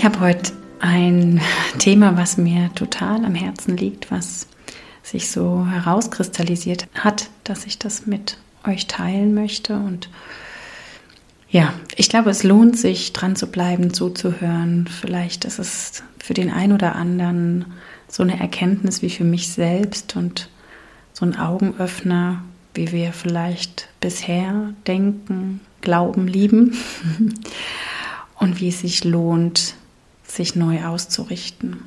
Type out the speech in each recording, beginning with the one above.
Ich habe heute ein Thema, was mir total am Herzen liegt, was sich so herauskristallisiert hat, dass ich das mit euch teilen möchte. Und ja, ich glaube, es lohnt sich, dran zu bleiben, zuzuhören. Vielleicht ist es für den einen oder anderen so eine Erkenntnis wie für mich selbst und so ein Augenöffner, wie wir vielleicht bisher denken, glauben, lieben und wie es sich lohnt, sich neu auszurichten.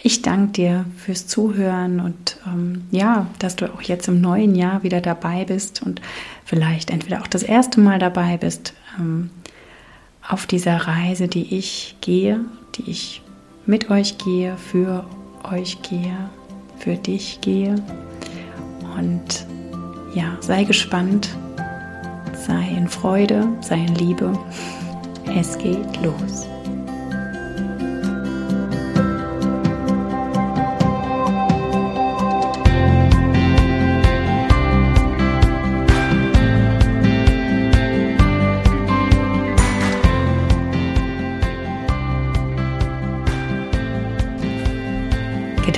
Ich danke dir fürs Zuhören und ähm, ja, dass du auch jetzt im neuen Jahr wieder dabei bist und vielleicht entweder auch das erste Mal dabei bist ähm, auf dieser Reise, die ich gehe, die ich mit euch gehe, für euch gehe, für dich gehe. Und ja, sei gespannt, sei in Freude, sei in Liebe. Es geht los.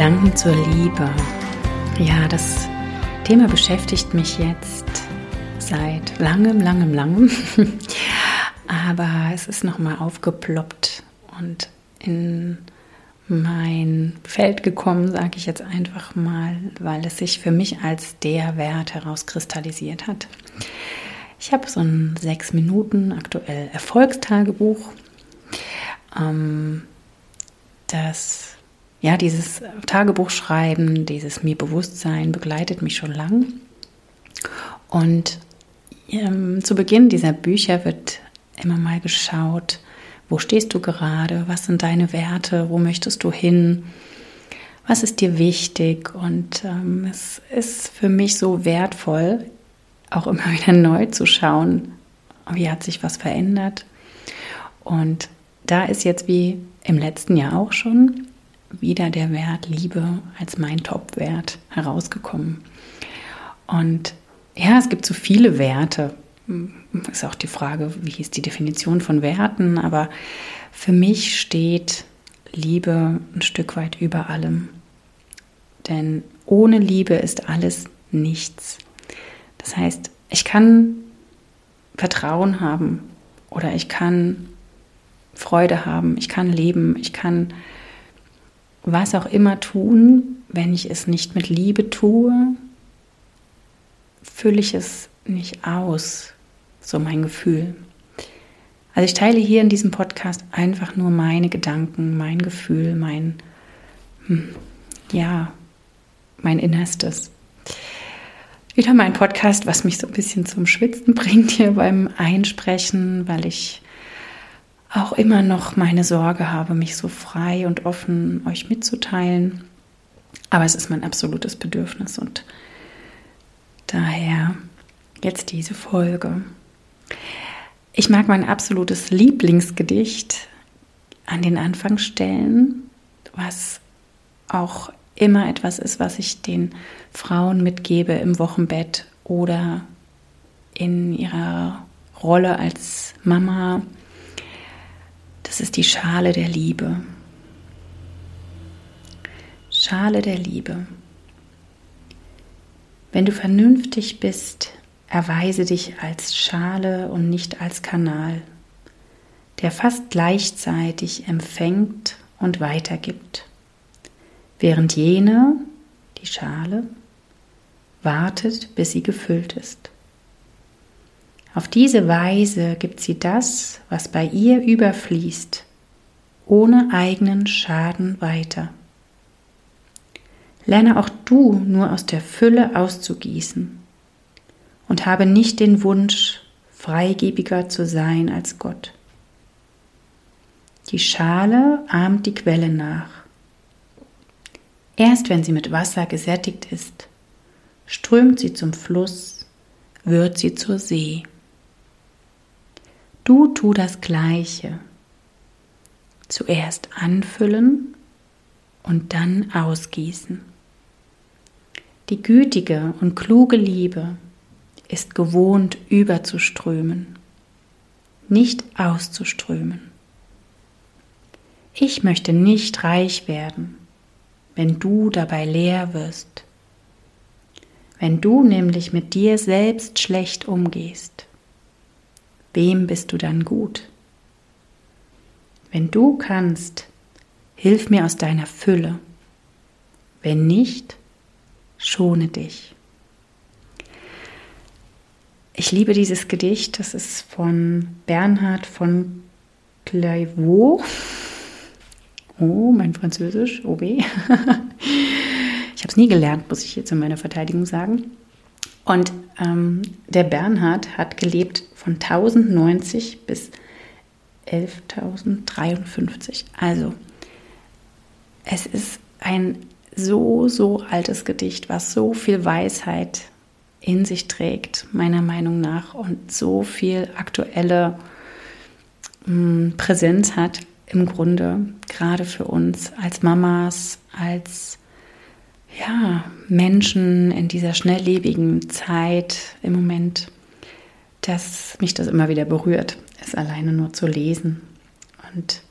Gedanken zur Liebe. Ja, das Thema beschäftigt mich jetzt seit langem, langem, langem. Aber es ist nochmal aufgeploppt und in mein Feld gekommen, sage ich jetzt einfach mal, weil es sich für mich als der Wert herauskristallisiert hat. Ich habe so ein sechs Minuten aktuell Erfolgstagebuch. Ähm, das ja, dieses Tagebuchschreiben, dieses mir Bewusstsein begleitet mich schon lang. Und ähm, zu Beginn dieser Bücher wird immer mal geschaut, wo stehst du gerade, was sind deine Werte, wo möchtest du hin, was ist dir wichtig. Und ähm, es ist für mich so wertvoll, auch immer wieder neu zu schauen, wie hat sich was verändert. Und da ist jetzt wie im letzten Jahr auch schon wieder der Wert Liebe als mein Top-Wert herausgekommen. Und ja, es gibt so viele Werte. Ist auch die Frage, wie ist die Definition von Werten, aber für mich steht Liebe ein Stück weit über allem. Denn ohne Liebe ist alles nichts. Das heißt, ich kann Vertrauen haben oder ich kann Freude haben, ich kann leben, ich kann was auch immer tun, wenn ich es nicht mit Liebe tue, fülle ich es nicht aus, so mein Gefühl. Also ich teile hier in diesem Podcast einfach nur meine Gedanken, mein Gefühl, mein, hm, ja, mein Innerstes. Wieder mein Podcast, was mich so ein bisschen zum Schwitzen bringt hier beim Einsprechen, weil ich auch immer noch meine Sorge habe, mich so frei und offen euch mitzuteilen. Aber es ist mein absolutes Bedürfnis und daher jetzt diese Folge. Ich mag mein absolutes Lieblingsgedicht an den Anfang stellen, was auch immer etwas ist, was ich den Frauen mitgebe im Wochenbett oder in ihrer Rolle als Mama, das ist die Schale der Liebe. Schale der Liebe. Wenn du vernünftig bist, erweise dich als Schale und nicht als Kanal, der fast gleichzeitig empfängt und weitergibt, während jene, die Schale, wartet, bis sie gefüllt ist. Auf diese Weise gibt sie das, was bei ihr überfließt, ohne eigenen Schaden weiter. Lerne auch du nur aus der Fülle auszugießen und habe nicht den Wunsch, freigebiger zu sein als Gott. Die Schale ahmt die Quelle nach. Erst wenn sie mit Wasser gesättigt ist, strömt sie zum Fluss, wird sie zur See. Du tu das Gleiche. Zuerst anfüllen und dann ausgießen. Die gütige und kluge Liebe ist gewohnt überzuströmen, nicht auszuströmen. Ich möchte nicht reich werden, wenn du dabei leer wirst. Wenn du nämlich mit dir selbst schlecht umgehst, wem bist du dann gut? Wenn du kannst, hilf mir aus deiner Fülle. Wenn nicht, schone dich. Ich liebe dieses Gedicht, das ist von Bernhard von Clairvaux. Oh, mein Französisch, OB. ich habe es nie gelernt, muss ich jetzt in meiner Verteidigung sagen. Und ähm, der Bernhard hat gelebt von 1090 bis 11.053. Also, es ist ein so, so altes Gedicht, was so viel Weisheit in sich trägt, meiner Meinung nach, und so viel aktuelle mh, hm, Präsenz hat im Grunde, gerade für uns als Mamas, als ja, Menschen in dieser schnelllebigen Zeit im Moment, dass mich das immer wieder berührt, es alleine nur zu lesen. Und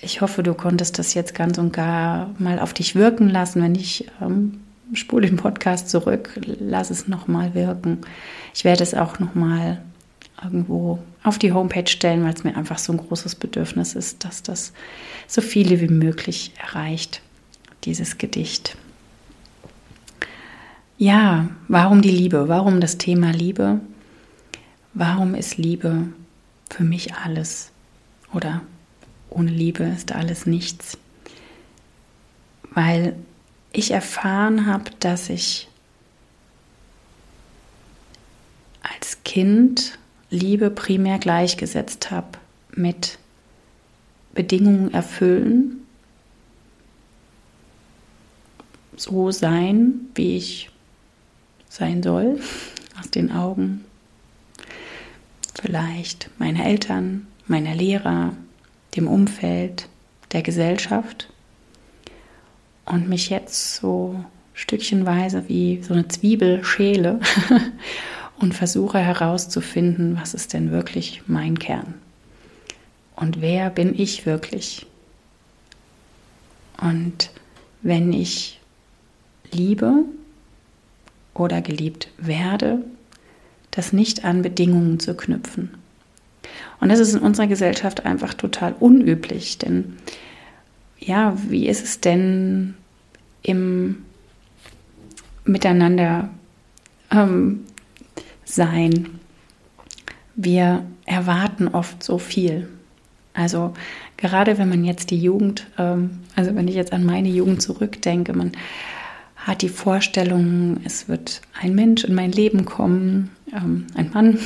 ich hoffe, du konntest das jetzt ganz und gar mal auf dich wirken lassen. Wenn ich ähm, spule den Podcast zurück, lass es nochmal wirken. Ich werde es auch nochmal irgendwo auf die Homepage stellen, weil es mir einfach so ein großes Bedürfnis ist, dass das so viele wie möglich erreicht, dieses Gedicht. Ja, warum die Liebe? Warum das Thema Liebe? Warum ist Liebe für mich alles? Oder ohne Liebe ist alles nichts? Weil ich erfahren habe, dass ich als Kind Liebe primär gleichgesetzt habe mit Bedingungen erfüllen, so sein, wie ich sein soll, aus den Augen vielleicht meiner Eltern, meiner Lehrer, dem Umfeld, der Gesellschaft und mich jetzt so stückchenweise wie so eine Zwiebel schäle und versuche herauszufinden, was ist denn wirklich mein Kern und wer bin ich wirklich. Und wenn ich liebe oder geliebt werde, das nicht an Bedingungen zu knüpfen. Und das ist in unserer Gesellschaft einfach total unüblich, denn ja, wie ist es denn im Miteinander ähm, sein? Wir erwarten oft so viel. Also gerade wenn man jetzt die Jugend, ähm, also wenn ich jetzt an meine Jugend zurückdenke, man hat die Vorstellung, es wird ein Mensch in mein Leben kommen, ähm, ein Mann,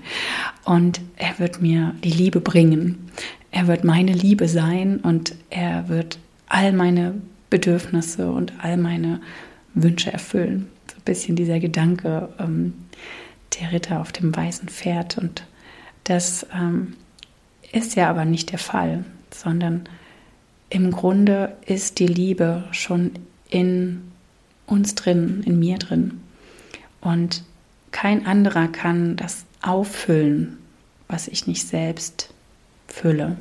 und er wird mir die Liebe bringen. Er wird meine Liebe sein und er wird all meine Bedürfnisse und all meine Wünsche erfüllen. So ein bisschen dieser Gedanke, ähm, der Ritter auf dem weißen Pferd. Und das ähm, ist ja aber nicht der Fall, sondern im Grunde ist die Liebe schon in uns drin, in mir drin. Und kein anderer kann das auffüllen, was ich nicht selbst fülle.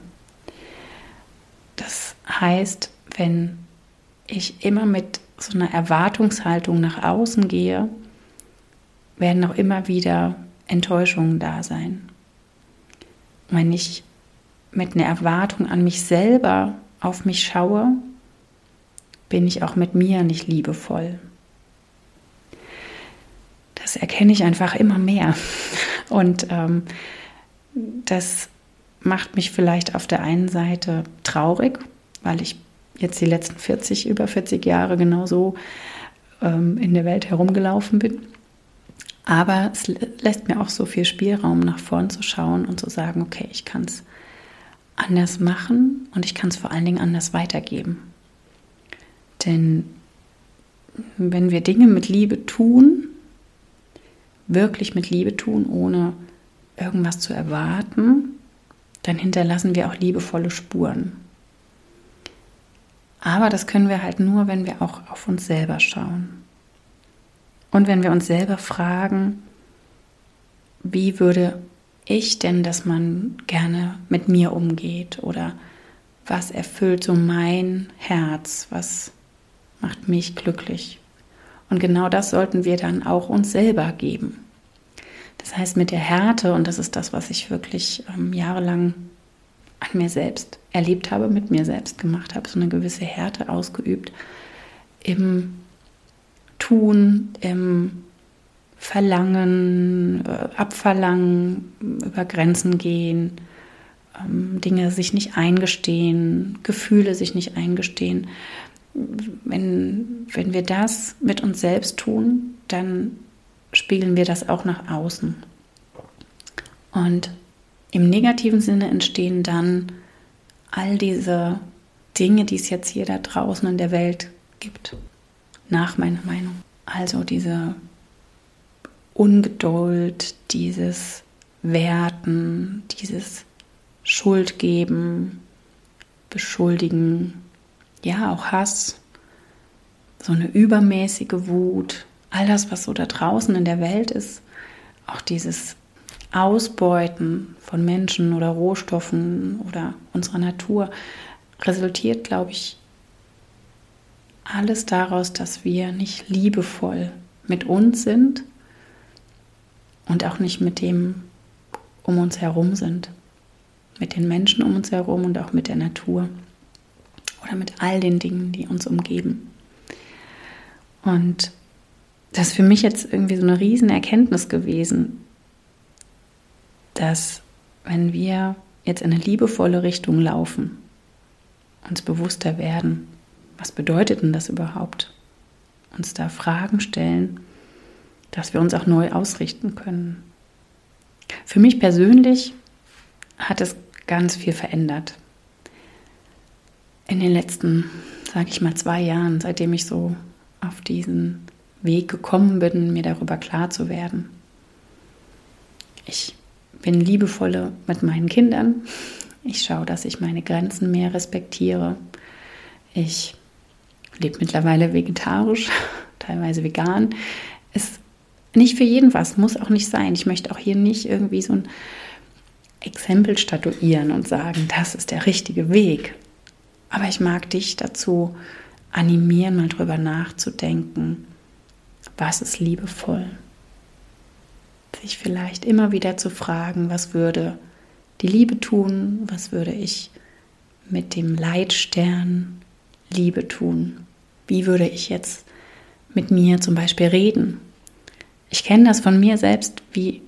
Das heißt, wenn ich immer mit so einer Erwartungshaltung nach außen gehe, werden auch immer wieder Enttäuschungen da sein. Wenn ich mit einer Erwartung an mich selber auf mich schaue, bin ich auch mit mir nicht liebevoll. Das erkenne ich einfach immer mehr. Und ähm, das macht mich vielleicht auf der einen Seite traurig, weil ich jetzt die letzten 40, über 40 Jahre genauso ähm, in der Welt herumgelaufen bin. Aber es lässt mir auch so viel Spielraum, nach vorn zu schauen und zu sagen, okay, ich kann es anders machen und ich kann es vor allen Dingen anders weitergeben. Denn wenn wir Dinge mit Liebe tun, wirklich mit Liebe tun, ohne irgendwas zu erwarten, dann hinterlassen wir auch liebevolle Spuren. Aber das können wir halt nur, wenn wir auch auf uns selber schauen. Und wenn wir uns selber fragen, wie würde ich denn, dass man gerne mit mir umgeht oder was erfüllt so mein Herz, was macht mich glücklich. Und genau das sollten wir dann auch uns selber geben. Das heißt, mit der Härte, und das ist das, was ich wirklich ähm, jahrelang an mir selbst erlebt habe, mit mir selbst gemacht habe, so eine gewisse Härte ausgeübt im Tun, im Verlangen, äh, Abverlangen, über Grenzen gehen, ähm, Dinge sich nicht eingestehen, Gefühle sich nicht eingestehen. Wenn, wenn wir das mit uns selbst tun, dann spiegeln wir das auch nach außen. Und im negativen Sinne entstehen dann all diese Dinge, die es jetzt hier da draußen in der Welt gibt, nach meiner Meinung. Also diese Ungeduld, dieses Werten, dieses Schuldgeben, Beschuldigen, ja auch Hass, so eine übermäßige Wut, all das, was so da draußen in der Welt ist, auch dieses Ausbeuten von Menschen oder Rohstoffen oder unserer Natur, resultiert, glaube ich, alles daraus, dass wir nicht liebevoll mit uns sind und auch nicht mit dem um uns herum sind. Mit den Menschen um uns herum und auch mit der Natur oder mit all den Dingen, die uns umgeben. Und das ist für mich jetzt irgendwie so eine riesen Erkenntnis gewesen, dass wenn wir jetzt in eine liebevolle Richtung laufen, uns bewusster werden, was bedeutet denn das überhaupt? Uns da Fragen stellen, dass wir uns auch neu ausrichten können. Für mich persönlich hat es ganz viel verändert. In den letzten, sage ich mal, zwei Jahren, seitdem ich so auf diesen Weg gekommen bin, mir darüber klar zu werden. Ich bin liebevolle mit meinen Kindern. Ich schaue, dass ich meine Grenzen mehr respektiere. Ich lebe mittlerweile vegetarisch, teilweise vegan. Ist nicht für jeden was, muss auch nicht sein. Ich möchte auch hier nicht irgendwie so ein Exempel statuieren und sagen, das ist der richtige Weg. Aber ich mag dich dazu animieren, mal drüber nachzudenken, was ist liebevoll. Sich vielleicht immer wieder zu fragen, was würde die Liebe tun, was würde ich mit dem Leitstern Liebe tun. Wie würde ich jetzt mit mir zum Beispiel reden? Ich kenne das von mir selbst, wie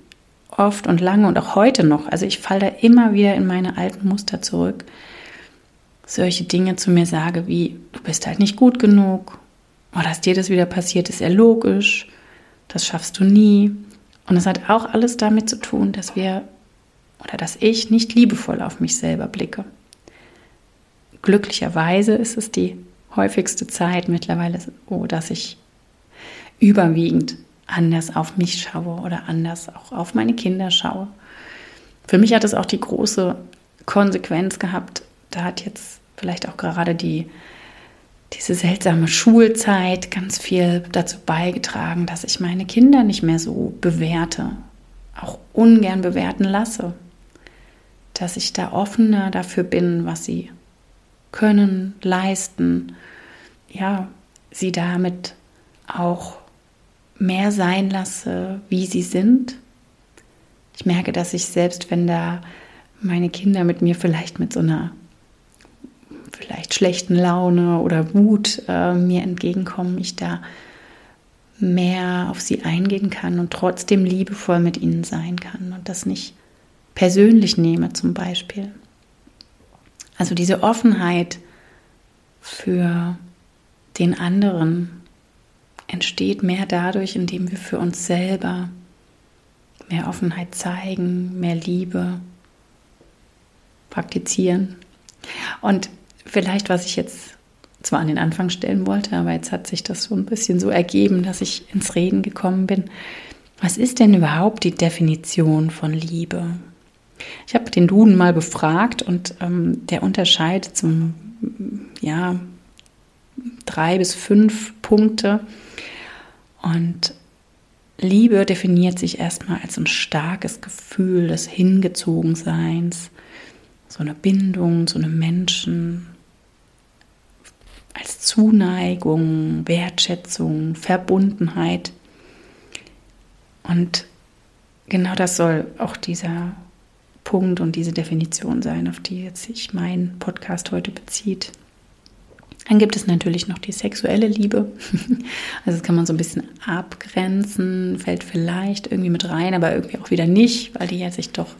oft und lange und auch heute noch. Also ich falle da immer wieder in meine alten Muster zurück. Solche Dinge zu mir sage wie, du bist halt nicht gut genug. Oder dass dir das wieder passiert, ist ja logisch. Das schaffst du nie. Und das hat auch alles damit zu tun, dass wir oder dass ich nicht liebevoll auf mich selber blicke. Glücklicherweise ist es die häufigste Zeit mittlerweile, oh, dass ich überwiegend anders auf mich schaue oder anders auch auf meine Kinder schaue. Für mich hat es auch die große Konsequenz gehabt, da hat jetzt vielleicht auch gerade die, diese seltsame Schulzeit ganz viel dazu beigetragen, dass ich meine Kinder nicht mehr so bewerte, auch ungern bewerten lasse, dass ich da offener dafür bin, was sie können, leisten, ja, sie damit auch mehr sein lasse, wie sie sind. Ich merke, dass ich selbst, wenn da meine Kinder mit mir vielleicht mit so einer vielleicht schlechten Laune oder Wut äh, mir entgegenkommen, ich da mehr auf sie eingehen kann und trotzdem liebevoll mit ihnen sein kann und das nicht persönlich nehme zum Beispiel. Also diese Offenheit für den anderen entsteht mehr dadurch, indem wir für uns selber mehr Offenheit zeigen, mehr Liebe praktizieren. Und vielleicht, was ich jetzt zwar an den Anfang stellen wollte, aber jetzt hat sich das so ein bisschen so ergeben, dass ich ins Reden gekommen bin. Was ist denn überhaupt die Definition von Liebe? Ich habe den Duden mal befragt und ähm, der unterscheidet zum, ja, drei bis fünf Punkte. Und Liebe definiert sich erstmal als ein starkes Gefühl des Hingezogenseins, so eine Bindung zu einem Menschen, als Zuneigung, Wertschätzung, Verbundenheit. Und genau das soll auch dieser Punkt und diese Definition sein, auf die jetzt sich mein Podcast heute bezieht. Dann gibt es natürlich noch die sexuelle Liebe. Also das kann man so ein bisschen abgrenzen, fällt vielleicht irgendwie mit rein, aber irgendwie auch wieder nicht, weil die ja sich doch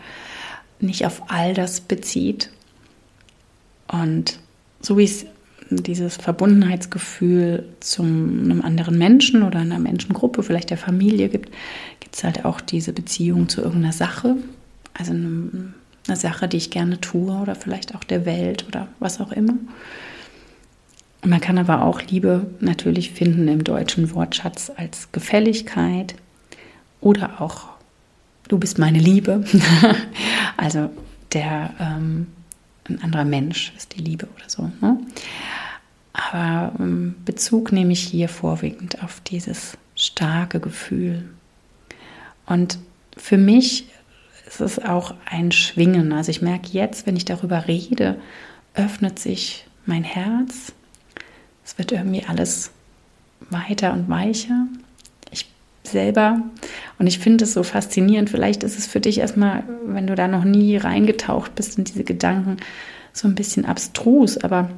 nicht auf all das bezieht. Und so wie es dieses Verbundenheitsgefühl zu einem anderen Menschen oder einer Menschengruppe, vielleicht der Familie gibt, gibt es halt auch diese Beziehung zu irgendeiner Sache, also eine, eine Sache, die ich gerne tue oder vielleicht auch der Welt oder was auch immer. Man kann aber auch Liebe natürlich finden im deutschen Wortschatz als Gefälligkeit oder auch du bist meine Liebe. also der ähm, ein anderer Mensch ist die Liebe oder so. Ne? Aber ähm, Bezug nehme ich hier vorwiegend auf dieses starke Gefühl. Und für mich ist es auch ein Schwingen. Also ich merke jetzt, wenn ich darüber rede, öffnet sich mein Herz. Es wird irgendwie alles weiter und weicher. Selber, und ich finde es so faszinierend, vielleicht ist es für dich erstmal, wenn du da noch nie reingetaucht bist in diese Gedanken, so ein bisschen abstrus, aber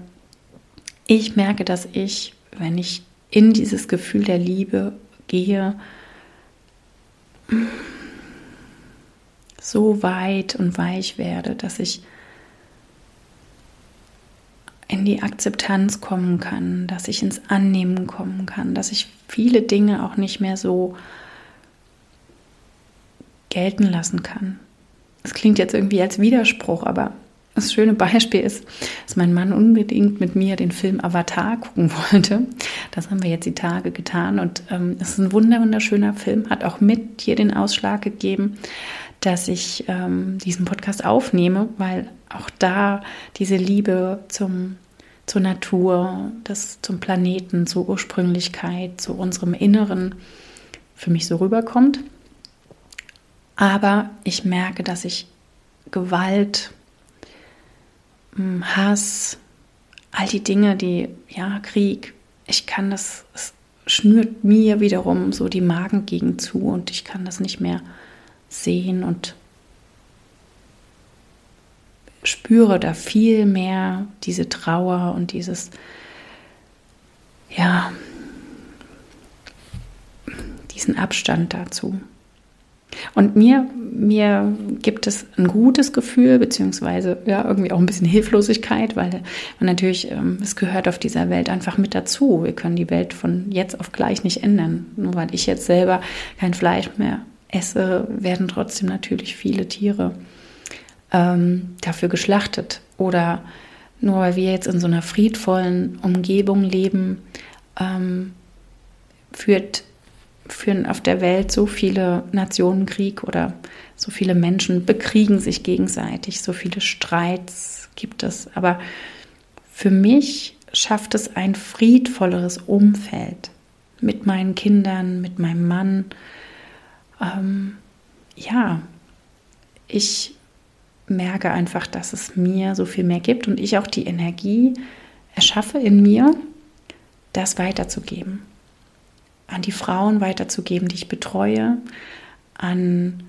ich merke, dass ich, wenn ich in dieses Gefühl der Liebe gehe, so weit und weich werde, dass ich in die Akzeptanz kommen kann, dass ich ins Annehmen kommen kann, dass ich viele Dinge auch nicht mehr so gelten lassen kann. Es klingt jetzt irgendwie als Widerspruch, aber das schöne Beispiel ist, dass mein Mann unbedingt mit mir den Film Avatar gucken wollte. Das haben wir jetzt die Tage getan und ähm, es ist ein wunderschöner Film, hat auch mit hier den Ausschlag gegeben, dass ich ähm, diesen Podcast aufnehme, weil auch da diese Liebe zum, zur Natur, das, zum Planeten, zur Ursprünglichkeit, zu unserem Inneren für mich so rüberkommt. Aber ich merke, dass ich Gewalt Hass, all die Dinge, die, ja, Krieg, ich kann das, es schnürt mir wiederum so die Magengegend zu und ich kann das nicht mehr sehen und spüre da viel mehr diese Trauer und dieses, ja, diesen Abstand dazu. Und mir, mir gibt es ein gutes Gefühl, beziehungsweise ja, irgendwie auch ein bisschen Hilflosigkeit, weil natürlich, ähm, es gehört auf dieser Welt einfach mit dazu. Wir können die Welt von jetzt auf gleich nicht ändern. Nur weil ich jetzt selber kein Fleisch mehr esse, werden trotzdem natürlich viele Tiere ähm, dafür geschlachtet. Oder nur weil wir jetzt in so einer friedvollen Umgebung leben, ähm, führt führen auf der Welt so viele Nationen Krieg oder so viele Menschen bekriegen sich gegenseitig, so viele Streits gibt es. Aber für mich schafft es ein friedvolleres Umfeld mit meinen Kindern, mit meinem Mann. Ähm, ja, ich merke einfach, dass es mir so viel mehr gibt und ich auch die Energie erschaffe in mir, das weiterzugeben an die Frauen weiterzugeben, die ich betreue, an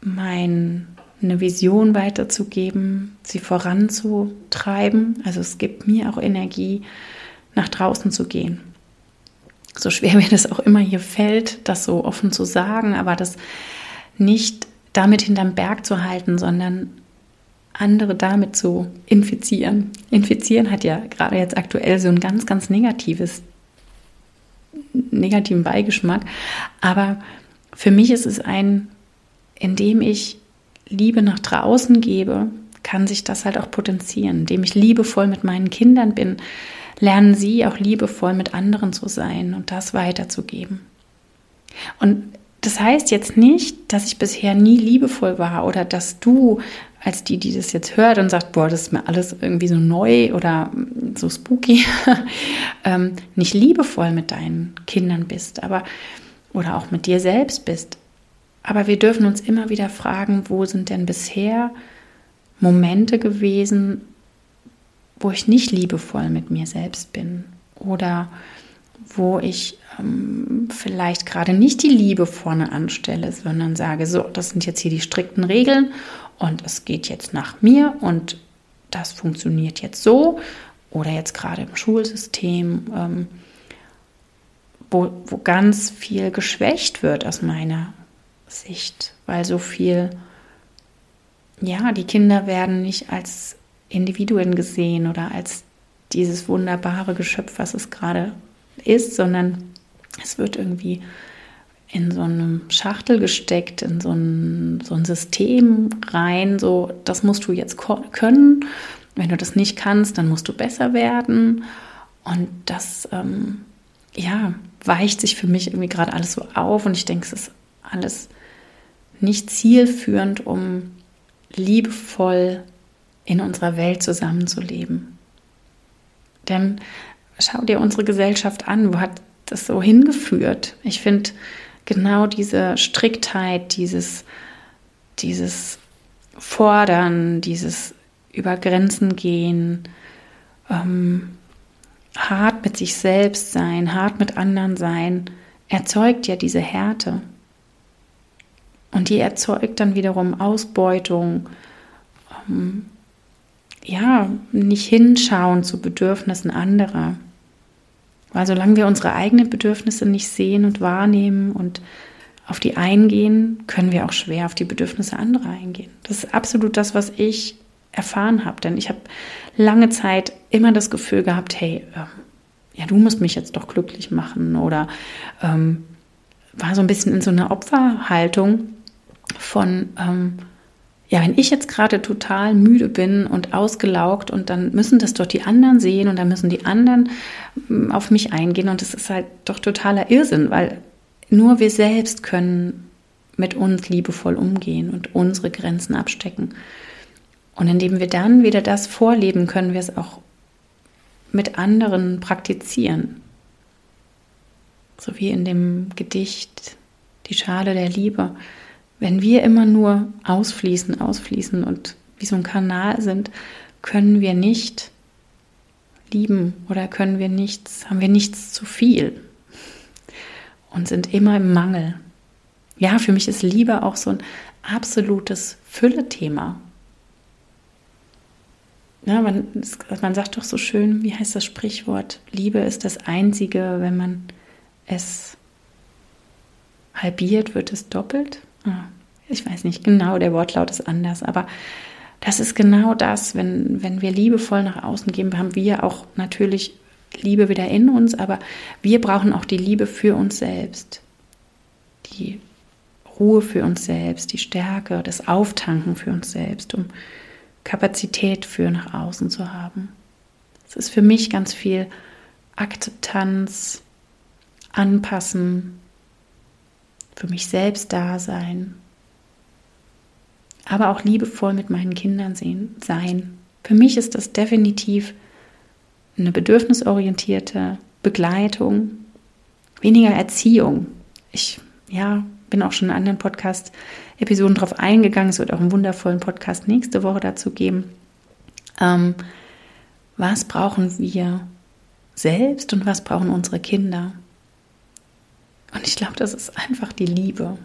meine Vision weiterzugeben, sie voranzutreiben. Also es gibt mir auch Energie, nach draußen zu gehen. So schwer mir das auch immer hier fällt, das so offen zu sagen, aber das nicht damit hinterm Berg zu halten, sondern andere damit zu infizieren. Infizieren hat ja gerade jetzt aktuell so ein ganz, ganz negatives negativen Beigeschmack. Aber für mich ist es ein, indem ich Liebe nach draußen gebe, kann sich das halt auch potenzieren. Indem ich liebevoll mit meinen Kindern bin, lernen sie auch liebevoll mit anderen zu sein und das weiterzugeben. Und das heißt jetzt nicht, dass ich bisher nie liebevoll war oder dass du als die, die das jetzt hört und sagt, boah, das ist mir alles irgendwie so neu oder so spooky, ähm, nicht liebevoll mit deinen Kindern bist. Aber oder auch mit dir selbst bist. Aber wir dürfen uns immer wieder fragen, wo sind denn bisher Momente gewesen, wo ich nicht liebevoll mit mir selbst bin oder wo ich ähm, vielleicht gerade nicht die Liebe vorne anstelle, sondern sage, so, das sind jetzt hier die strikten Regeln und es geht jetzt nach mir und das funktioniert jetzt so oder jetzt gerade im Schulsystem, ähm, wo, wo ganz viel geschwächt wird aus meiner Sicht, weil so viel, ja, die Kinder werden nicht als Individuen gesehen oder als dieses wunderbare Geschöpf, was es gerade ist, sondern es wird irgendwie in so einem Schachtel gesteckt, in so ein, so ein System rein, so das musst du jetzt können. Wenn du das nicht kannst, dann musst du besser werden. Und das, ähm, ja, weicht sich für mich irgendwie gerade alles so auf und ich denke, es ist alles nicht zielführend, um liebevoll in unserer Welt zusammenzuleben. Denn schau dir unsere Gesellschaft an, wo hat das so hingeführt? Ich finde genau diese Striktheit, dieses, dieses Fordern, dieses über Grenzen gehen, ähm, hart mit sich selbst sein, hart mit anderen sein, erzeugt ja diese Härte. Und die erzeugt dann wiederum Ausbeutung, ähm, ja, nicht hinschauen zu Bedürfnissen anderer. Weil solange wir unsere eigenen Bedürfnisse nicht sehen und wahrnehmen und auf die eingehen, können wir auch schwer auf die Bedürfnisse anderer eingehen. Das ist absolut das, was ich erfahren habe. Denn ich habe lange Zeit immer das Gefühl gehabt, hey, äh, ja, du musst mich jetzt doch glücklich machen. Oder ähm, war so ein bisschen in so einer Opferhaltung von, ähm, ja, wenn ich jetzt gerade total müde bin und ausgelaugt und dann müssen das doch die anderen sehen und dann müssen die anderen mm, auf mich eingehen und das ist halt doch totaler Irrsinn, weil nur wir selbst können mit uns liebevoll umgehen und unsere Grenzen abstecken. Und indem wir dann wieder das vorleben, können wir es auch mit anderen praktizieren. So wie in dem Gedicht Die Schale der Liebe. Wenn wir immer nur ausfließen, ausfließen und wie so ein Kanal sind, können wir nicht lieben oder können wir nichts, haben wir nichts zu viel und sind immer im Mangel. Ja, für mich ist Liebe auch so ein absolutes Fülle-Thema. Ja, man, man sagt doch so schön, wie heißt das Sprichwort? Liebe ist das Einzige, wenn man es halbiert, wird es doppelt. Ah, ich weiß nicht genau, der Wortlaut ist anders, aber das ist genau das, wenn, wenn wir liebevoll nach außen gehen, haben wir auch natürlich Liebe wieder in uns, aber wir brauchen auch die Liebe für uns selbst. Die Ruhe für uns selbst, die Stärke, das Auftanken für uns selbst, um Kapazität für nach außen zu haben. Es ist für mich ganz viel Akzeptanz, Anpassen, für mich selbst da sein, aber auch liebevoll mit meinen Kindern sehen, sein. Für mich ist das definitiv eine bedürfnisorientierte Begleitung, weniger Erziehung. Ich ja, bin auch schon in anderen Podcast-Episoden darauf eingegangen. Es wird auch einen wundervollen Podcast nächste Woche dazu geben. Ähm, was brauchen wir selbst und was brauchen unsere Kinder? Und ich glaube, das ist einfach die Liebe.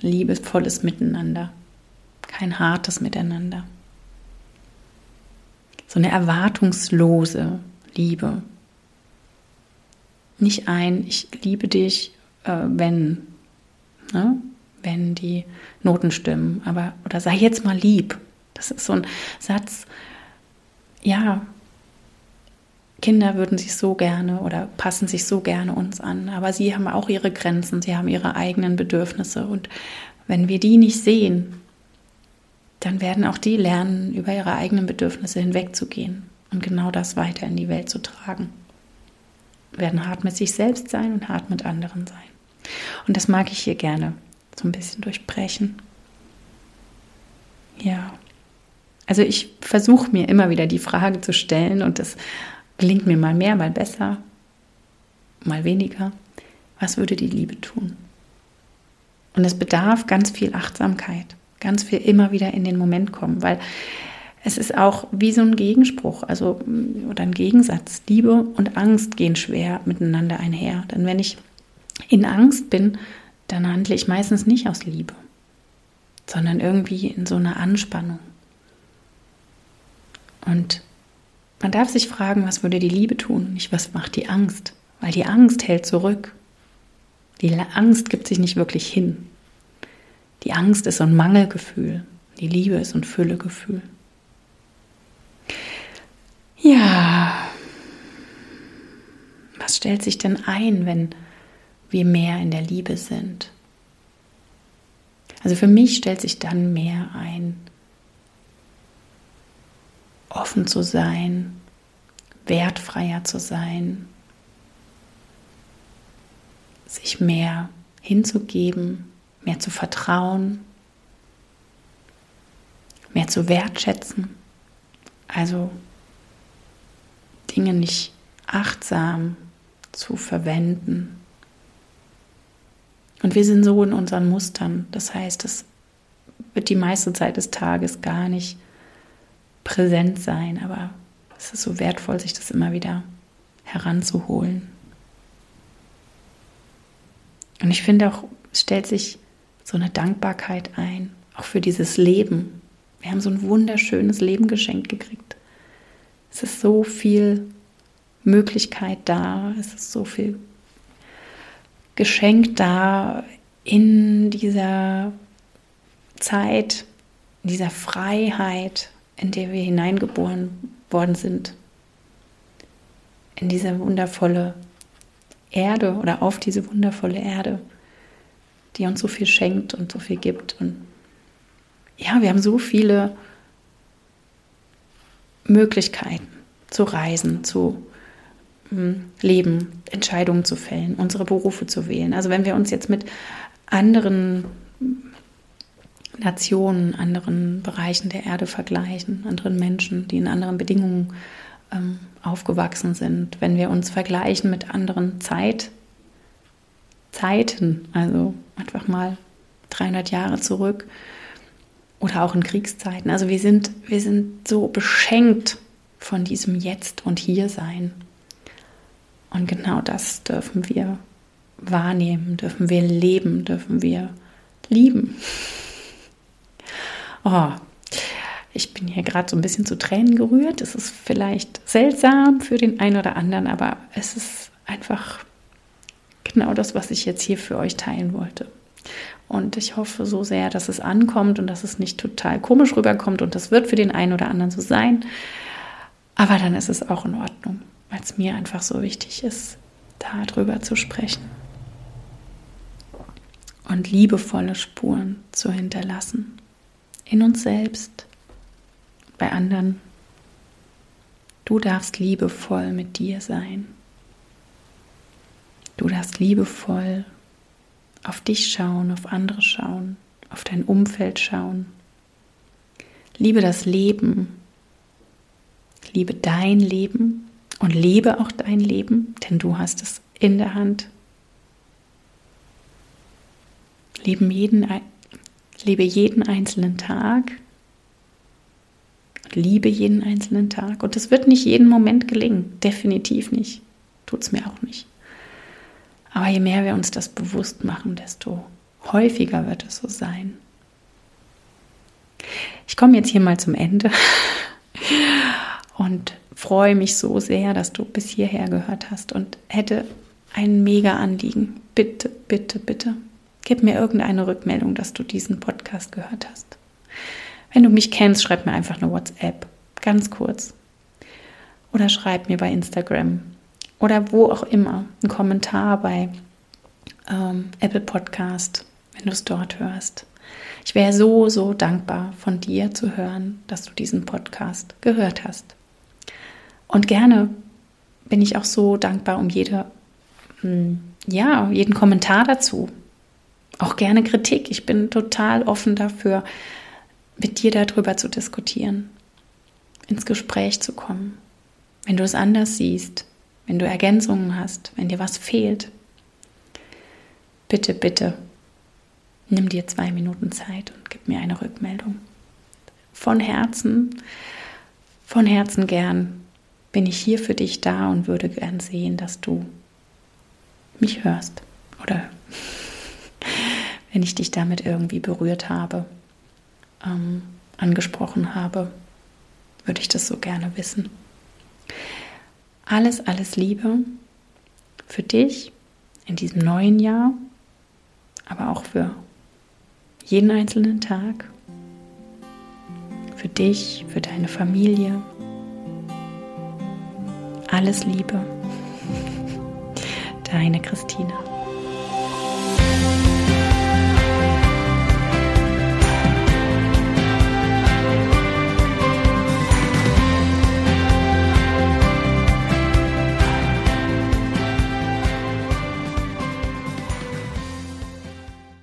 Liebevolles Miteinander. Kein hartes Miteinander. So eine erwartungslose Liebe. Nicht ein, ich liebe dich, äh, wenn, ne? wenn die Noten stimmen, aber, oder sei jetzt mal lieb. Das ist so ein Satz, ja, Kinder würden sich so gerne oder passen sich so gerne uns an, aber sie haben auch ihre Grenzen, sie haben ihre eigenen Bedürfnisse und wenn wir die nicht sehen, dann werden auch die lernen, über ihre eigenen Bedürfnisse hinwegzugehen und genau das weiter in die Welt zu tragen. Werden hart mit sich selbst sein und hart mit anderen sein. Und das mag ich hier gerne so ein bisschen durchbrechen. Ja. Also ich versuche mir immer wieder die Frage zu stellen und das gelingt mir mal mehr, mal besser, mal weniger. was würde die Liebe tun? Und es bedarf ganz viel Achtsamkeit, ganz viel immer wieder in den Moment kommen, weil es ist auch wie so ein Gegenspruch, also oder ein Gegensatz. Liebe und Angst gehen schwer miteinander einher. Denn wenn ich in Angst bin, dann handle ich meistens nicht aus Liebe, sondern irgendwie in so einer Anspannung. Und man darf sich fragen, was würde die Liebe tun, nicht was macht die Angst, weil die Angst hält zurück. Die Angst gibt sich nicht wirklich hin. Die Angst ist so ein Mangelgefühl, die Liebe ist so ein Füllegefühl. Ja, was stellt sich denn ein, wenn wir mehr in der Liebe sind? Also für mich stellt sich dann mehr ein, offen zu sein, wertfreier zu sein, sich mehr hinzugeben, mehr zu vertrauen, mehr zu wertschätzen. Also Dinge nicht achtsam zu verwenden. Und wir sind so in unseren Mustern. Das heißt, es wird die meiste Zeit des Tages gar nicht präsent sein, aber es ist so wertvoll, sich das immer wieder heranzuholen. Und ich finde auch, es stellt sich so eine Dankbarkeit ein, auch für dieses Leben. Wir haben so ein wunderschönes Leben geschenkt gekriegt. Es ist so viel Möglichkeit da, es ist so viel Geschenk da in dieser Zeit, in dieser Freiheit, in der wir hineingeboren worden sind. In diese wundervolle Erde oder auf diese wundervolle Erde, die uns so viel schenkt und so viel gibt. Und ja, wir haben so viele Möglichkeiten zu reisen, zu hm, leben, Entscheidungen zu fällen, unsere Berufe zu wählen. Also wenn wir uns jetzt mit anderen Nationen, anderen Bereichen der Erde vergleichen, anderen Menschen, die in anderen Bedingungen ähm, aufgewachsen sind, wenn wir uns vergleichen mit anderen Zeit, Zeiten, also einfach mal 300 Jahre zurück oder auch in Kriegszeiten. Also wir sind, wir sind so beschenkt von diesem Jetzt und Hier-Sein. Und genau das dürfen wir wahrnehmen, dürfen wir leben, dürfen wir lieben. Oh, ich bin hier gerade so ein bisschen zu Tränen gerührt. Es ist vielleicht seltsam für den einen oder anderen, aber es ist einfach genau das, was ich jetzt hier für euch teilen wollte. Und ich hoffe so sehr, dass es ankommt und dass es nicht total komisch rüberkommt. Und das wird für den einen oder anderen so sein. Aber dann ist es auch in Ordnung, weil es mir einfach so wichtig ist, darüber zu sprechen. Und liebevolle Spuren zu hinterlassen. In uns selbst, bei anderen. Du darfst liebevoll mit dir sein. Du darfst liebevoll auf dich schauen, auf andere schauen, auf dein Umfeld schauen. Liebe das Leben. Liebe dein Leben und lebe auch dein Leben, denn du hast es in der Hand. Leben jeden, lebe jeden einzelnen Tag. Liebe jeden einzelnen Tag. Und es wird nicht jeden Moment gelingen. Definitiv nicht. Tut es mir auch nicht. Aber je mehr wir uns das bewusst machen, desto häufiger wird es so sein. Ich komme jetzt hier mal zum Ende und freue mich so sehr, dass du bis hierher gehört hast und hätte ein mega Anliegen. Bitte, bitte, bitte, gib mir irgendeine Rückmeldung, dass du diesen Podcast gehört hast. Wenn du mich kennst, schreib mir einfach eine WhatsApp, ganz kurz. Oder schreib mir bei Instagram oder wo auch immer, einen Kommentar bei ähm, Apple Podcast, wenn du es dort hörst. Ich wäre so, so dankbar von dir zu hören, dass du diesen Podcast gehört hast. Und gerne bin ich auch so dankbar um jede, hm, ja, jeden Kommentar dazu. Auch gerne Kritik. Ich bin total offen dafür, mit dir darüber zu diskutieren, ins Gespräch zu kommen. Wenn du es anders siehst, wenn du Ergänzungen hast, wenn dir was fehlt. bitte, bitte, nimm dir zwei Minuten Zeit und gib mir eine Rückmeldung. Von Herzen, von Herzen gern bin ich hier für dich da und würde gern sehen, dass du mich hörst oder wenn ich dich damit irgendwie berührt habe, ähm, angesprochen habe, würde ich das so gerne wissen. Alles, alles Liebe für dich in diesem neuen Jahr, aber auch für jeden einzelnen Tag, für dich, für deine Familie. Alles Liebe, deine Christina.